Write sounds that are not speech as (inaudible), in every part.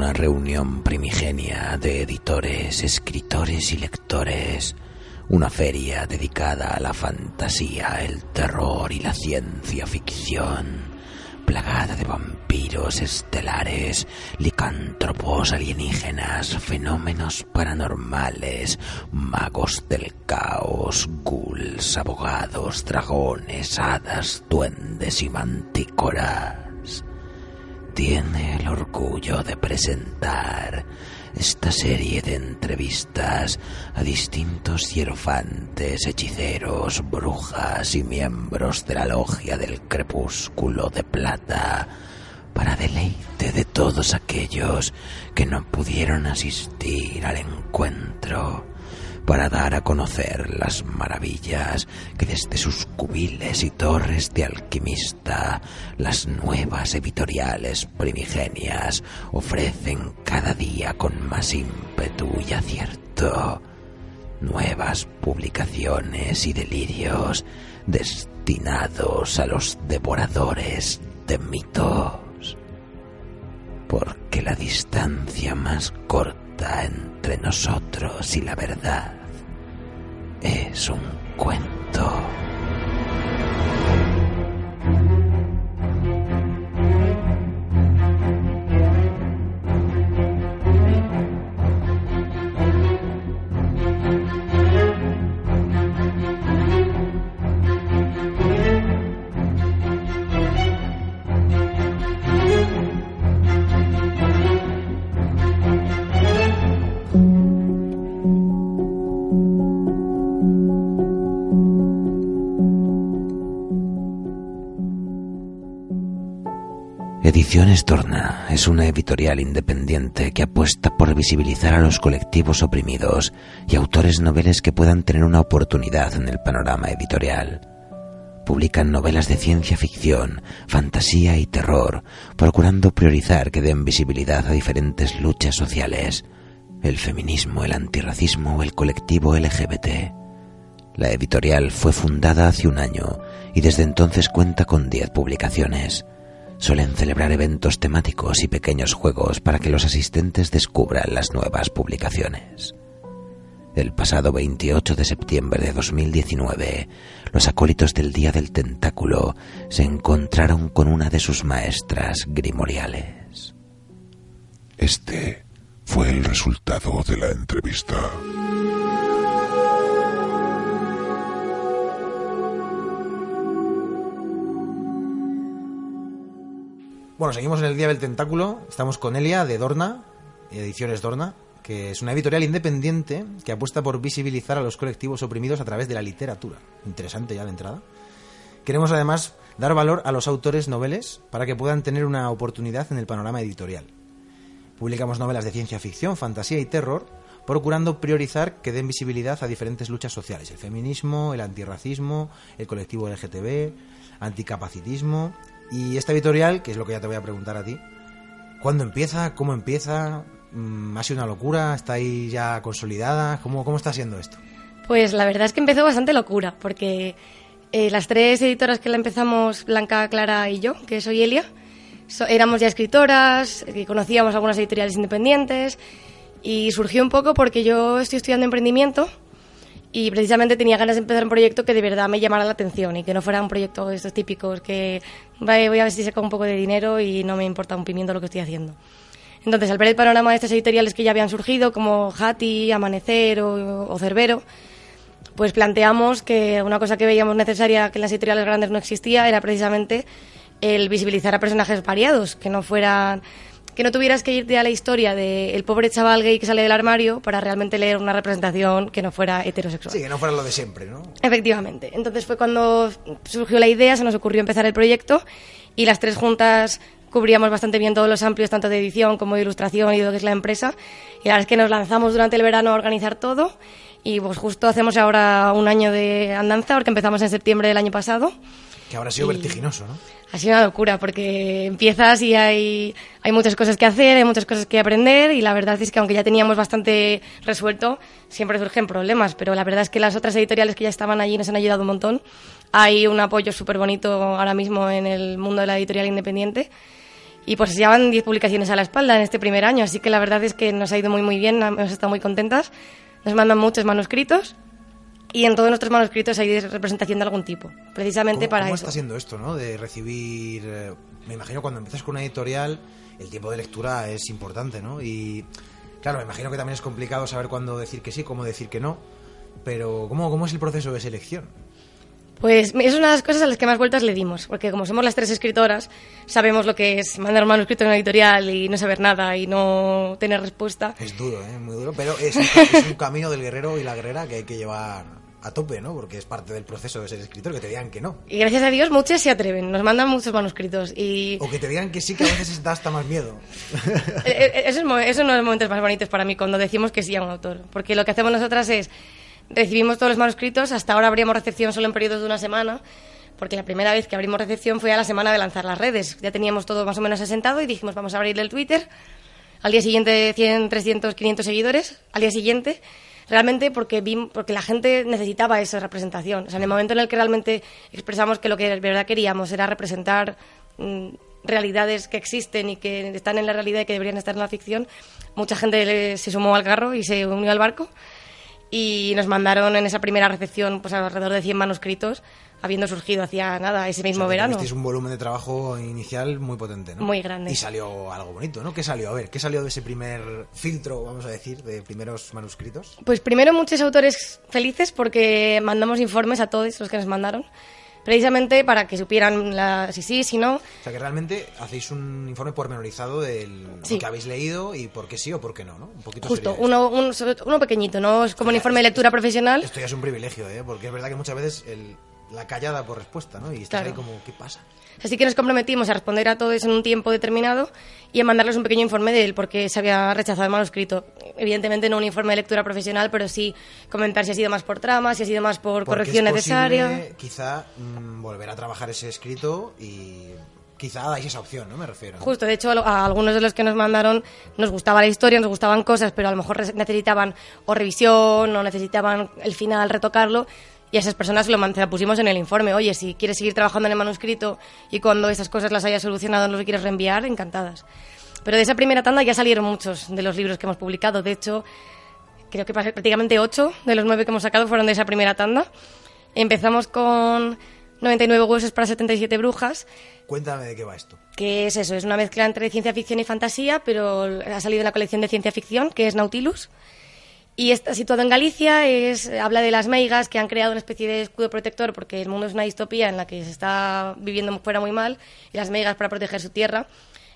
Una reunión primigenia de editores, escritores y lectores. Una feria dedicada a la fantasía, el terror y la ciencia ficción. Plagada de vampiros estelares, licántropos alienígenas, fenómenos paranormales, magos del caos, ghouls, abogados, dragones, hadas, duendes y mantícoras tiene el orgullo de presentar esta serie de entrevistas a distintos hierofantes, hechiceros, brujas y miembros de la logia del crepúsculo de plata para deleite de todos aquellos que no pudieron asistir al encuentro para dar a conocer las maravillas que desde sus cubiles y torres de alquimista las nuevas editoriales primigenias ofrecen cada día con más ímpetu y acierto. Nuevas publicaciones y delirios destinados a los devoradores de mitos. Porque la distancia más corta entre nosotros y la verdad es un cuento. Ediciones Torna es una editorial independiente que apuesta por visibilizar a los colectivos oprimidos y autores noveles que puedan tener una oportunidad en el panorama editorial. Publican novelas de ciencia ficción, fantasía y terror, procurando priorizar que den visibilidad a diferentes luchas sociales, el feminismo, el antirracismo o el colectivo LGBT. La editorial fue fundada hace un año y desde entonces cuenta con 10 publicaciones. Suelen celebrar eventos temáticos y pequeños juegos para que los asistentes descubran las nuevas publicaciones. El pasado 28 de septiembre de 2019, los acólitos del Día del Tentáculo se encontraron con una de sus maestras grimoriales. Este fue el resultado de la entrevista. Bueno, seguimos en el Día del Tentáculo. Estamos con Elia de Dorna, Ediciones Dorna, que es una editorial independiente que apuesta por visibilizar a los colectivos oprimidos a través de la literatura. Interesante ya de entrada. Queremos además dar valor a los autores noveles para que puedan tener una oportunidad en el panorama editorial. Publicamos novelas de ciencia ficción, fantasía y terror, procurando priorizar que den visibilidad a diferentes luchas sociales, el feminismo, el antirracismo, el colectivo LGTB, anticapacitismo y esta editorial, que es lo que ya te voy a preguntar a ti, ¿cuándo empieza? ¿Cómo empieza? Mm, ¿Ha sido una locura? ¿Está ahí ya consolidada? ¿Cómo, cómo está siendo esto? Pues la verdad es que empezó bastante locura, porque eh, las tres editoras que la empezamos, Blanca, Clara y yo, que soy Elia, so- éramos ya escritoras, eh, conocíamos algunas editoriales independientes y surgió un poco porque yo estoy estudiando emprendimiento y precisamente tenía ganas de empezar un proyecto que de verdad me llamara la atención y que no fuera un proyecto de estos típicos que "Vale, voy a ver si saco un poco de dinero y no me importa un pimiento lo que estoy haciendo. Entonces, al ver el panorama de estas editoriales que ya habían surgido, como Hati, Amanecer o, o Cerbero, pues planteamos que una cosa que veíamos necesaria que en las editoriales grandes no existía era precisamente el visibilizar a personajes variados, que no fueran que no tuvieras que irte a la historia del pobre chaval gay que sale del armario para realmente leer una representación que no fuera heterosexual. Sí, que no fuera lo de siempre, ¿no? Efectivamente. Entonces fue cuando surgió la idea, se nos ocurrió empezar el proyecto y las tres juntas cubríamos bastante bien todos los amplios, tanto de edición como de ilustración y lo que es la empresa. Y la verdad es que nos lanzamos durante el verano a organizar todo y pues justo hacemos ahora un año de andanza, porque empezamos en septiembre del año pasado. Que habrá sido vertiginoso, ¿no? Ha sido una locura, porque empiezas y hay, hay muchas cosas que hacer, hay muchas cosas que aprender, y la verdad es que aunque ya teníamos bastante resuelto, siempre surgen problemas, pero la verdad es que las otras editoriales que ya estaban allí nos han ayudado un montón. Hay un apoyo súper bonito ahora mismo en el mundo de la editorial independiente. Y pues ya van 10 publicaciones a la espalda en este primer año, así que la verdad es que nos ha ido muy muy bien, hemos estado muy contentas. Nos mandan muchos manuscritos y en todos nuestros manuscritos hay representación de algún tipo, precisamente para ¿cómo eso. está siendo esto, no? De recibir... eh, me imagino cuando empiezas con una editorial, el tiempo de lectura es importante, ¿no? Y claro, me imagino que también es complicado saber cuándo decir que sí, cómo decir que no. Pero ¿cómo, cómo es el proceso de selección? Pues es una de las cosas a las que más vueltas le dimos, porque como somos las tres escritoras, sabemos lo que es mandar un manuscrito en una editorial y no saber nada y no tener respuesta. Es duro, ¿eh? Muy duro, pero es un camino del guerrero y la guerrera que hay que llevar a tope, ¿no? Porque es parte del proceso de ser escritor, que te digan que no. Y gracias a Dios muchas se atreven, nos mandan muchos manuscritos y O que te digan que sí, que a veces da hasta más miedo. (laughs) Eh, eh, Eso es, de los momentos más bonitos para mí cuando decimos que sí a un autor. Porque lo que hacemos nosotras es recibimos todos los manuscritos. Hasta ahora abríamos recepción solo en periodos de una semana. Porque la primera vez que abrimos recepción fue a la semana de lanzar las redes. Ya teníamos todo más o menos asentado y dijimos, vamos a abrir el Twitter. Al día siguiente 100, 300, 500 seguidores. Al día siguiente, realmente porque, vim- porque la gente necesitaba esa representación. O sea, en el momento en el que realmente expresamos que lo que de verdad queríamos era representar mm, realidades que existen y que están en la realidad y que deberían estar en la ficción, mucha gente se sumó al carro y se unió al barco y nos mandaron en esa primera recepción pues alrededor de 100 manuscritos, habiendo surgido hacía nada ese mismo O sea, verano. tuvisteis un volumen de trabajo inicial muy potente, ¿no? Muy grande. Y salió algo bonito, ¿no? ¿Qué salió? A ver, ¿qué salió de ese primer filtro, vamos a decir, de primeros manuscritos? Pues primero muchos autores felices porque mandamos informes a todos los que nos mandaron, precisamente para que supieran la, si sí, si no. O sea, que realmente hacéis un informe pormenorizado de Sí. lo que habéis leído y por qué sí o por qué no, ¿no? Un poquito Justo, uno, un- sobre todo- uno pequeñito, no es como un informe de lectura profesional. Esto ya es un privilegio, ¿eh? Porque es verdad que muchas veces el- la callada por respuesta, ¿no? Y estás Claro. ahí como, ¿qué pasa? Así que nos comprometimos a responder a todos en un tiempo determinado y a mandarles un pequeño informe de él porque se había rechazado el manuscrito. Evidentemente no un informe de lectura profesional, pero sí comentar si ha sido más por trama, si ha sido más por Porque corrección es necesaria. quizá mm, volver a trabajar ese escrito y quizá dais esa opción, ¿no? Me refiero. Justo, de hecho, a algunos de los que nos mandaron nos gustaba la historia, nos gustaban cosas, pero a lo mejor necesitaban o revisión o necesitaban el final retocarlo. Y a esas personas lo, man- se la pusimos en el informe. Oye, si quieres seguir trabajando en el manuscrito y cuando esas cosas las hayas solucionado no lo quieres reenviar, encantadas. Pero de esa primera tanda ya salieron muchos de los libros que hemos publicado. De hecho, creo que prácticamente ocho de los nueve que hemos sacado fueron de esa primera tanda. Empezamos con 99 huesos para 77 brujas, Cuéntame de qué va esto. que es eso, es una mezcla entre ciencia ficción y fantasía, pero ha salido en la colección de ciencia ficción, que es Nautilus. Y está situado en Galicia, es, habla de las meigas que han creado una especie de escudo protector porque el mundo es una distopía en la que se está viviendo fuera muy mal y las meigas para proteger su tierra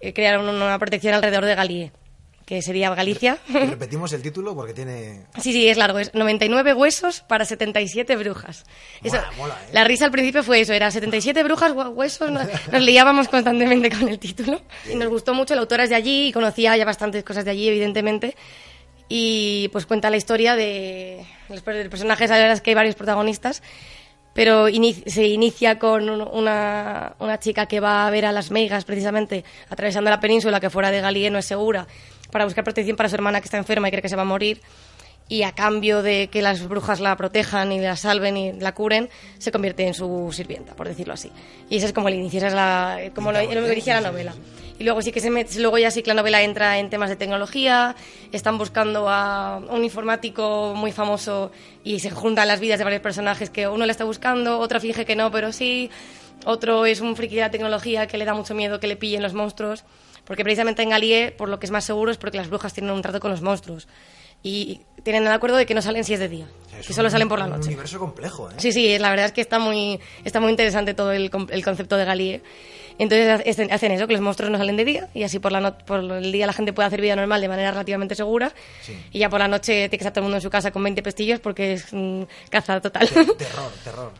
eh, crearon una protección alrededor de Galie, que sería Galicia. (laughs) Repetimos el título porque tiene... Sí, sí, es largo. Es 99 huesos para 77 brujas. Eso, Mola, mola, ¿eh? La risa al principio fue eso, era 77 brujas, hue- huesos. Nos, nos liábamos constantemente con el título. Y nos gustó mucho, la autora es de allí y conocía ya bastantes cosas de allí, evidentemente. Y pues cuenta la historia de los personajes, la verdad es que hay varios protagonistas. Pero ini- se inicia con un- una, una chica que va a ver a las meigas, precisamente, atravesando la península, que fuera de Galie no es segura, para buscar protección para su hermana que está enferma y cree que se va a morir. Y a cambio de que las brujas la protejan y la salven y la curen, se convierte en su sirvienta, por decirlo así. Y ese es como el inicio, es la, como lo, lo que dirige la novela. Y luego sí que se met- luego ya sí que la novela entra en temas de tecnología, están buscando a un informático muy famoso y se juntan las vidas de varios personajes que uno le está buscando, otro finge que no, pero sí, otro es un friki de la tecnología que le da mucho miedo que le pillen los monstruos, porque precisamente en Galie, por lo que es más seguro, es porque las brujas tienen un trato con los monstruos. Y tienen el acuerdo de que no salen si es de día, es que solo un- salen por la Un noche. universo complejo, ¿eh? Sí, sí, la verdad es que está muy, está muy interesante todo el, el concepto de Galie. Entonces hacen- eso, que los monstruos no salen de día y así por, la no- por el día la gente puede hacer vida normal de manera relativamente segura y ya por la noche tiene que estar todo el mundo en su casa con 20 pestillos porque es mm, caza total. (laughs) Terror, terror.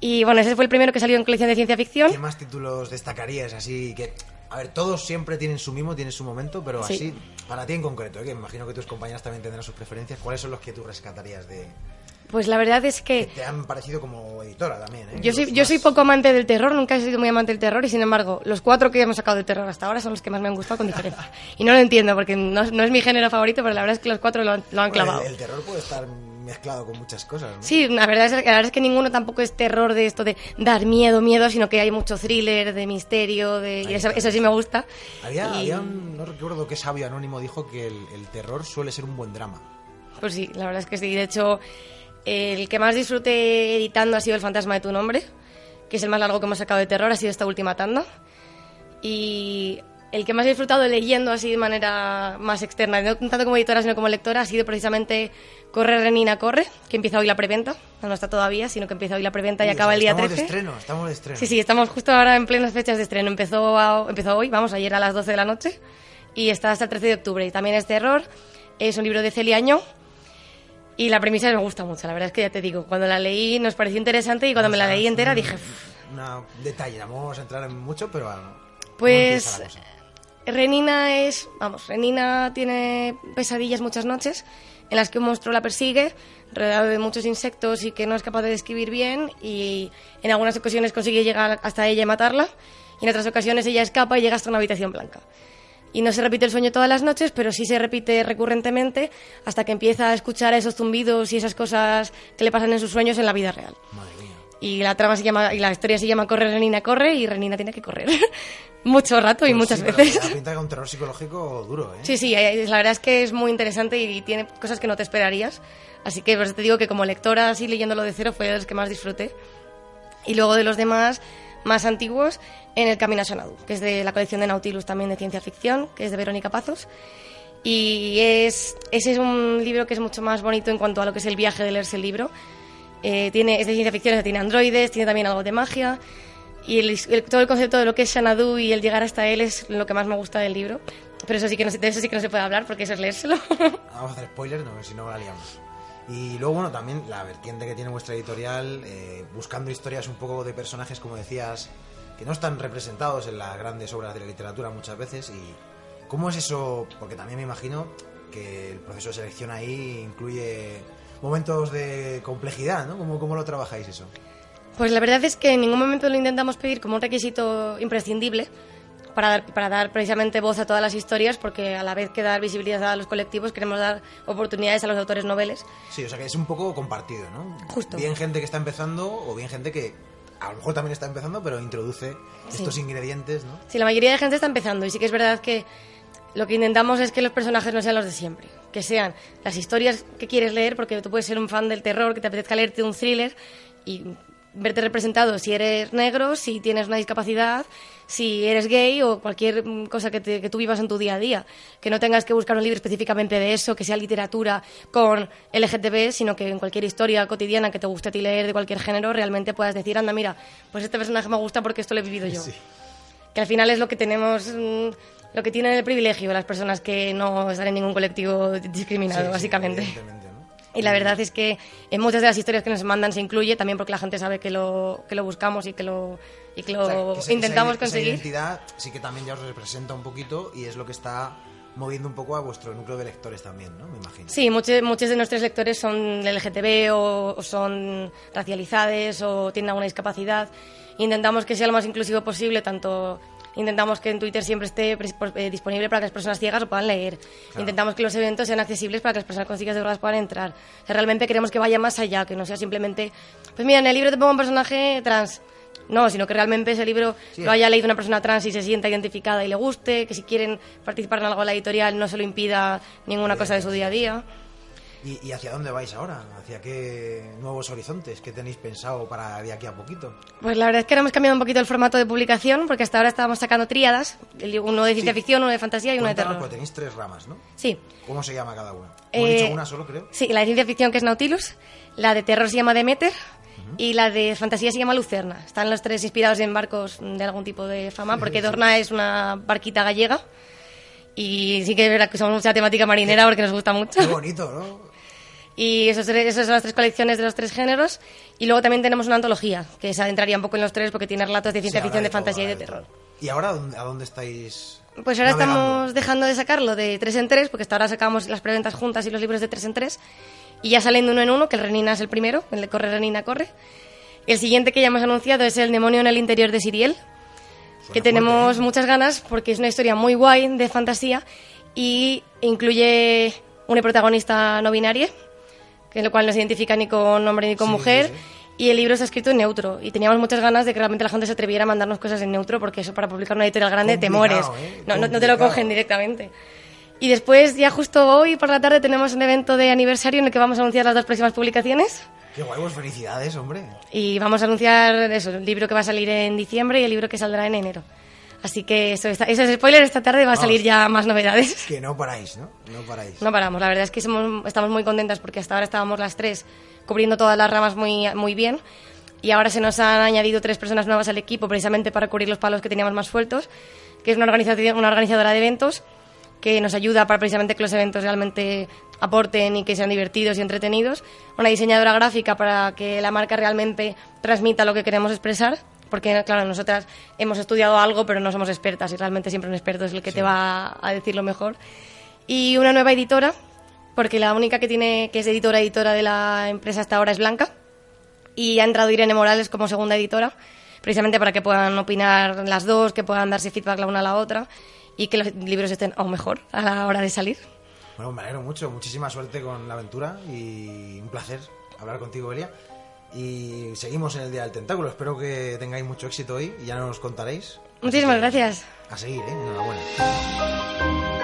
y bueno, ese fue el primero que salió en colección de ciencia ficción. ¿Qué más títulos destacarías así que... A ver, todos siempre tienen su mimo, tienen su momento, pero Sí. así, para ti en concreto, ¿eh? que imagino que tus compañeras también tendrán sus preferencias, ¿cuáles son los que tú rescatarías de... Pues la verdad es que que te han parecido como editora también, ¿eh? yo soy, yo soy poco amante del terror, nunca he sido muy amante del terror y sin embargo los cuatro que hemos sacado de terror hasta ahora son los que más me han gustado con diferencia. Y no lo entiendo porque no, es- no es mi género favorito, pero la verdad es que los cuatro lo han, lo han Bueno, clavado. el, el terror puede estar mezclado con muchas cosas, ¿no? Sí, la verdad, es, la verdad es que ninguno tampoco es terror de esto de dar miedo, miedo, sino que hay mucho thriller, de misterio, de, y eso, sí me gusta. Había, Y, había un, no recuerdo qué sabio anónimo dijo que el, el terror suele ser un buen drama. Pues sí, la verdad es que sí. De hecho, el que más disfruté editando ha sido El fantasma de tu nombre, que es el más largo que hemos sacado de terror, ha sido esta última tanda. Y el que más he disfrutado leyendo así de manera más externa, no tanto como editora sino como lectora, ha sido precisamente Corre Renina Corre, que empieza hoy la preventa. No, no está todavía, sino que empieza hoy la preventa y acaba el día estamos 13. de estreno, estamos de estreno. Sí, sí, estamos justo ahora en plenas fechas de estreno. Empezó, a- empezó hoy, vamos, ayer a las 12 de la noche y está hasta el 13 de octubre. Y también es terror, es un libro de Celia Año y la premisa me gusta mucho, la verdad es que ya te digo, cuando la leí nos pareció interesante y cuando me la leí entera dije, Un detalle, no vamos a entrar en mucho, pero... ah, ¿cómo pues? Renina es, vamos, Renina tiene pesadillas muchas noches en las que un monstruo la persigue, rodeado de muchos insectos y que no es capaz de describir bien y en algunas ocasiones consigue llegar hasta ella y matarla y en otras ocasiones ella escapa y llega hasta una habitación blanca. Y no se repite el sueño todas las noches, pero sí se repite recurrentemente hasta que empieza a escuchar esos zumbidos y esas cosas que le pasan en sus sueños en la vida real. Madre mía. Y la trama se llama y la historia se llama Corre Renina corre y Renina tiene que correr (laughs) mucho rato y Pues muchas sí, veces. da pinta que un terror psicológico duro, ¿eh? Sí, sí, eh, la verdad es que es muy interesante y tiene cosas que no te esperarías. Así que pues, te digo que como lectora, así leyéndolo de cero, fue de los que más disfruté. Y luego de los demás, más antiguos, en El Camino a Xanadu, que es de la colección de Nautilus también de ciencia ficción, que es de Verónica Pazos. Y es, ese es un libro que es mucho más bonito en cuanto a lo que es el viaje de leerse el libro. Eh, tiene, es de ciencia ficción, tiene androides, tiene también algo de magia. Y todo el concepto de lo que es Xanadu y el llegar hasta él es lo que más me gusta del libro. Pero eso sí que no, de eso sí que no se puede hablar porque eso es leérselo. Vamos a hacer spoilers, si no la liamos. Y luego, bueno, también la vertiente que tiene vuestra editorial, eh, buscando historias un poco de personajes, como decías, que no están representados en las grandes obras de la literatura muchas veces. ¿Y cómo es eso? Porque también me imagino que el proceso de selección ahí incluye momentos de complejidad, ¿no? ¿Cómo, cómo lo trabajáis eso? Pues la verdad es que en ningún momento lo intentamos pedir como un requisito imprescindible para dar, para dar precisamente voz a todas las historias, porque a la vez que dar visibilidad a los colectivos, queremos dar oportunidades a los autores noveles. Sí, o sea que es un poco compartido, ¿no? Justo. Bien gente que está empezando o bien gente que a lo mejor también está empezando, pero introduce Sí. estos ingredientes, ¿no? Sí, la mayoría de gente está empezando y sí que es verdad que lo que intentamos es que los personajes no sean los de siempre, que sean las historias que quieres leer, porque tú puedes ser un fan del terror, que te apetezca leerte un thriller y verte representado si eres negro, si tienes una discapacidad, si eres gay o cualquier mm, cosa que, te- que tú vivas en tu día a día. Que no tengas que buscar un libro específicamente de eso, que sea literatura con LGTB, sino que en cualquier historia cotidiana que te guste a ti leer de cualquier género, realmente puedas decir, anda, mira, pues este personaje me gusta porque esto lo he vivido yo Sí. que al final es lo que tenemos, mm, lo que tienen el privilegio las personas que no están en ningún colectivo discriminado, Sí, básicamente. Y la verdad es que en muchas de las historias que nos mandan se incluye, también porque la gente sabe que lo, que lo buscamos y que lo, y que lo O sea, que esa- intentamos esa, esa conseguir. identidad sí que también ya os representa un poquito y es lo que está moviendo un poco a vuestro núcleo de lectores también, ¿no? Me imagino. Sí, muchos, muchos de nuestros lectores son LGTB o, o son racializados o tienen alguna discapacidad. Intentamos que sea lo más inclusivo posible, tanto intentamos que en Twitter siempre esté por- eh, disponible para que las personas ciegas lo puedan leer. Intentamos que los eventos sean accesibles para que las personas con sillas de ruedas puedan entrar. O sea, realmente queremos que vaya más allá, que no sea simplemente, pues mira, en el libro te pongo un personaje trans. No, sino que realmente ese libro Sí. lo haya leído una persona trans y se sienta identificada y le guste, que si quieren participar en algo de la editorial no se lo impida ninguna cosa de su día a día. ¿Y, y hacia dónde vais ahora? ¿Hacia qué nuevos horizontes? ¿Qué tenéis pensado para de aquí a poquito? Pues la verdad es que ahora hemos cambiado un poquito el formato de publicación, porque hasta ahora estábamos sacando tríadas, uno de ciencia Sí. ficción, uno de fantasía y uno de terror. porque tenéis tres ramas, ¿no? Sí. ¿Cómo se llama cada una? Hemos Eh, dicho una solo, creo. Sí, la de ciencia ficción que es Nautilus, la de terror se llama Demeter Y la de fantasía se llama Lucerna. Están los tres inspirados en barcos de algún tipo de fama, porque Dorna es una barquita gallega. Y sí que es verdad que somos mucha temática marinera porque nos gusta mucho. Qué bonito, ¿no? Y esos tres- esas son las tres colecciones de los tres géneros. Y luego también tenemos una antología, que se adentraría un poco en los tres porque tiene relatos de ciencia Sí, ficción, habrá de fantasía y de todo, terror. todo. ¿Y ahora a dónde estáis? Pues ahora navegando? estamos dejando de sacarlo de tres en tres, porque hasta ahora sacamos las preventas juntas y los libros de tres en tres. Y ya salen de uno en uno, que el Renina es el primero, el de Corre Renina Corre. El siguiente que ya hemos anunciado es El demonio en el interior de Siriel, que tenemos fuerte, ¿eh? muchas ganas porque es una historia muy guay de fantasía y incluye una protagonista no binaria, que lo cual no se identifica ni con hombre ni con Sí, mujer. sí. Y el libro está escrito en neutro. Y teníamos muchas ganas de que realmente la gente se atreviera a mandarnos cosas en neutro, porque eso para publicar una editorial grande te mueres. ¿eh? No, no, no te lo cogen directamente. Y después, ya justo hoy por la tarde, tenemos un evento de aniversario en el que vamos a anunciar las dos próximas publicaciones. Qué guay, pues felicidades, hombre. Y vamos a anunciar eso, el libro que va a salir en diciembre y el libro que saldrá en enero. Así que eso, está, eso es spoiler, esta tarde va a salir ya más novedades. Que no paráis, ¿no? No paráis. No paramos, la verdad es que somos, estamos muy contentas porque hasta ahora estábamos las tres cubriendo todas las ramas muy, muy bien y ahora se nos han añadido tres personas nuevas al equipo precisamente para cubrir los palos que teníamos más sueltos, que es una, organización, una organizadora de eventos que nos ayuda para precisamente que los eventos realmente aporten y que sean divertidos y entretenidos, una diseñadora gráfica para que la marca realmente transmita lo que queremos expresar, porque claro, nosotras hemos estudiado algo pero no somos expertas y realmente siempre un experto es el que te va a decir lo mejor y una nueva editora, porque la única que tiene que es editora editora de la empresa hasta ahora es Blanca y ha entrado Irene Morales como segunda editora, precisamente para que puedan opinar las dos, que puedan darse feedback la una a la otra y que los libros estén aún mejor a la hora de salir. Bueno, me alegro mucho. Muchísima suerte con la aventura y un placer hablar contigo, Elia. Y seguimos en el Día del Tentáculo. Espero que tengáis mucho éxito hoy y ya nos contaréis. Muchísimas Así que, gracias. A seguir, ¿eh? Enhorabuena.